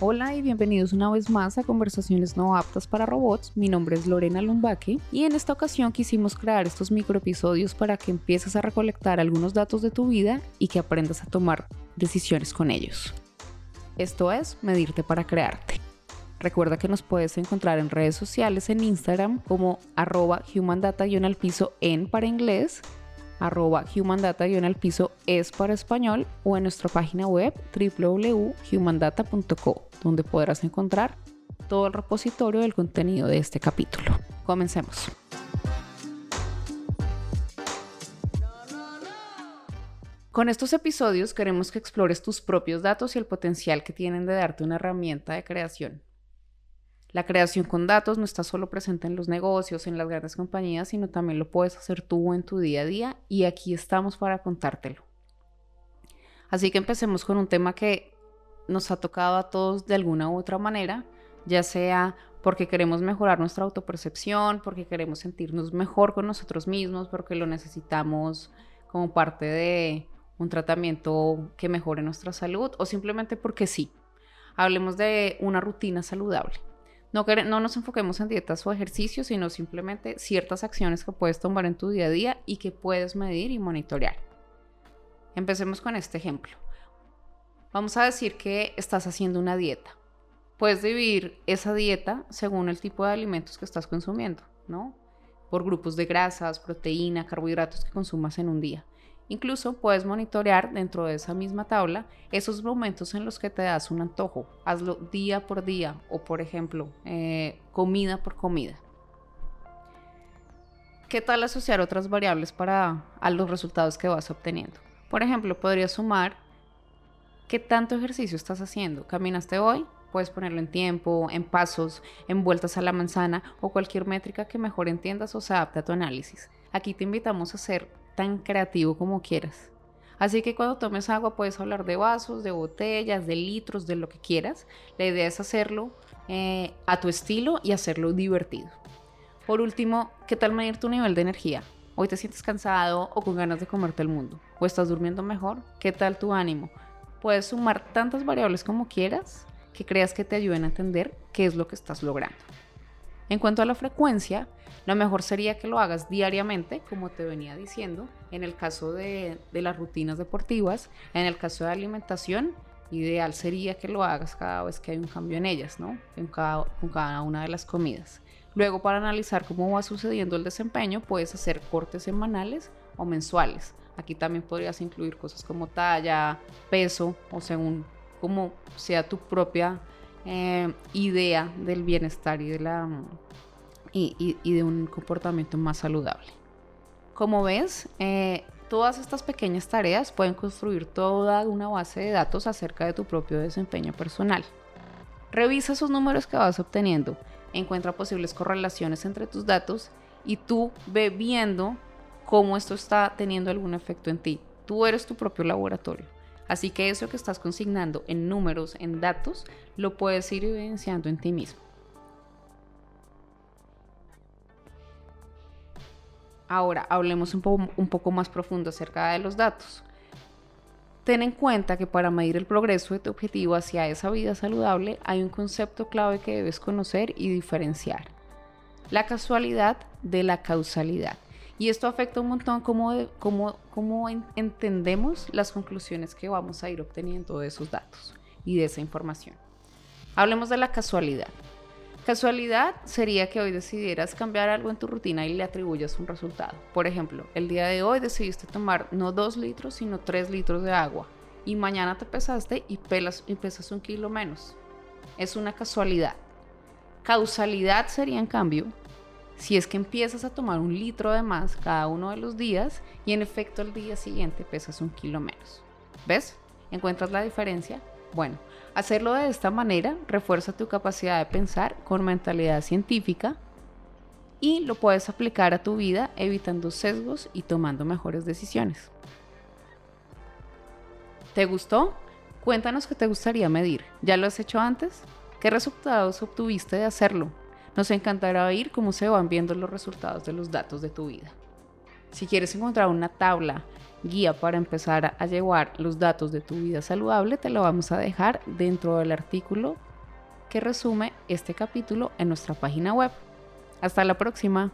Hola y bienvenidos una vez más a Conversaciones no aptas para robots. Mi nombre es Lorena Lumbaque y en esta ocasión quisimos crear estos microepisodios para que empieces a recolectar algunos datos de tu vida y que aprendas a tomar decisiones con ellos. Esto es Medirte para Crearte. Recuerda que nos puedes encontrar en redes sociales en Instagram como arroba humandata-al piso en para inglés arroba humandata-al piso es para español o en nuestra página web www.humandata.co donde podrás encontrar todo el repositorio del contenido de este capítulo. Comencemos. Con estos episodios queremos que explores tus propios datos y el potencial que tienen de darte una herramienta de creación. La creación con datos no está solo presente en los negocios, en las grandes compañías, sino también lo puedes hacer tú en tu día a día y aquí estamos para contártelo. Así que empecemos con un tema que nos ha tocado a todos de alguna u otra manera, ya sea porque queremos mejorar nuestra autopercepción, porque queremos sentirnos mejor con nosotros mismos, porque lo necesitamos como parte de un tratamiento que mejore nuestra salud o simplemente porque sí. Hablemos de una rutina saludable. No, no nos enfoquemos en dietas o ejercicios, sino simplemente ciertas acciones que puedes tomar en tu día a día y que puedes medir y monitorear. Empecemos con este ejemplo. Vamos a decir que estás haciendo una dieta. Puedes dividir esa dieta según el tipo de alimentos que estás consumiendo, ¿no? Por grupos de grasas, proteína, carbohidratos que consumas en un día. Incluso puedes monitorear dentro de esa misma tabla esos momentos en los que te das un antojo. Hazlo día por día o, por ejemplo, eh, comida por comida. ¿Qué tal asociar otras variables para a los resultados que vas obteniendo? Por ejemplo, podrías sumar qué tanto ejercicio estás haciendo. ¿Caminaste hoy? Puedes ponerlo en tiempo, en pasos, en vueltas a la manzana o cualquier métrica que mejor entiendas o se adapte a tu análisis. Aquí te invitamos a hacer tan creativo como quieras. Así que cuando tomes agua puedes hablar de vasos, de botellas, de litros, de lo que quieras. La idea es hacerlo eh, a tu estilo y hacerlo divertido. Por último, ¿qué tal medir tu nivel de energía? Hoy te sientes cansado o con ganas de comerte el mundo. ¿O estás durmiendo mejor? ¿Qué tal tu ánimo? Puedes sumar tantas variables como quieras que creas que te ayuden a entender qué es lo que estás logrando. En cuanto a la frecuencia, lo mejor sería que lo hagas diariamente, como te venía diciendo, en el caso de, las rutinas deportivas, en el caso de alimentación, ideal sería que lo hagas cada vez que hay un cambio en ellas, ¿no? En cada, una de las comidas. Luego, para analizar cómo va sucediendo el desempeño, puedes hacer cortes semanales o mensuales. Aquí también podrías incluir cosas como talla, peso o según como sea tu propia eh, idea del bienestar y de, la, y, de un comportamiento más saludable. Como ves, eh, todas estas pequeñas tareas pueden construir toda una base de datos acerca de tu propio desempeño personal. Revisa esos números que vas obteniendo, encuentra posibles correlaciones entre tus datos y tú ve viendo cómo esto está teniendo algún efecto en ti. Tú eres tu propio laboratorio. Así que eso que estás consignando en números, en datos, lo puedes ir evidenciando en ti mismo. Ahora, hablemos un, poco más profundo acerca de los datos. Ten en cuenta que para medir el progreso de tu objetivo hacia esa vida saludable hay un concepto clave que debes conocer y diferenciar. La casualidad de la causalidad. Y esto afecta un montón cómo, cómo entendemos las conclusiones que vamos a ir obteniendo de esos datos y de esa información. Hablemos de la casualidad. Casualidad sería que hoy decidieras cambiar algo en tu rutina y le atribuyas un resultado. Por ejemplo, el día de hoy decidiste tomar no dos litros, sino tres litros de agua. Y mañana te pesaste y, y pesas un kilo menos. Es una casualidad. Causalidad sería, en cambio, si es que empiezas a tomar un litro de más cada uno de los días y en efecto al día siguiente pesas un kilo menos. ¿Ves? ¿Encuentras la diferencia? Bueno, hacerlo de esta manera refuerza tu capacidad de pensar con mentalidad científica y lo puedes aplicar a tu vida evitando sesgos y tomando mejores decisiones. ¿Te gustó? Cuéntanos qué te gustaría medir. ¿Ya lo has hecho antes? ¿Qué resultados obtuviste de hacerlo? Nos encantará oír cómo se van viendo los resultados de los datos de tu vida. Si quieres encontrar una tabla, guía para empezar a llevar los datos de tu vida saludable, te lo vamos a dejar dentro del artículo que resume este capítulo en nuestra página web. Hasta la próxima.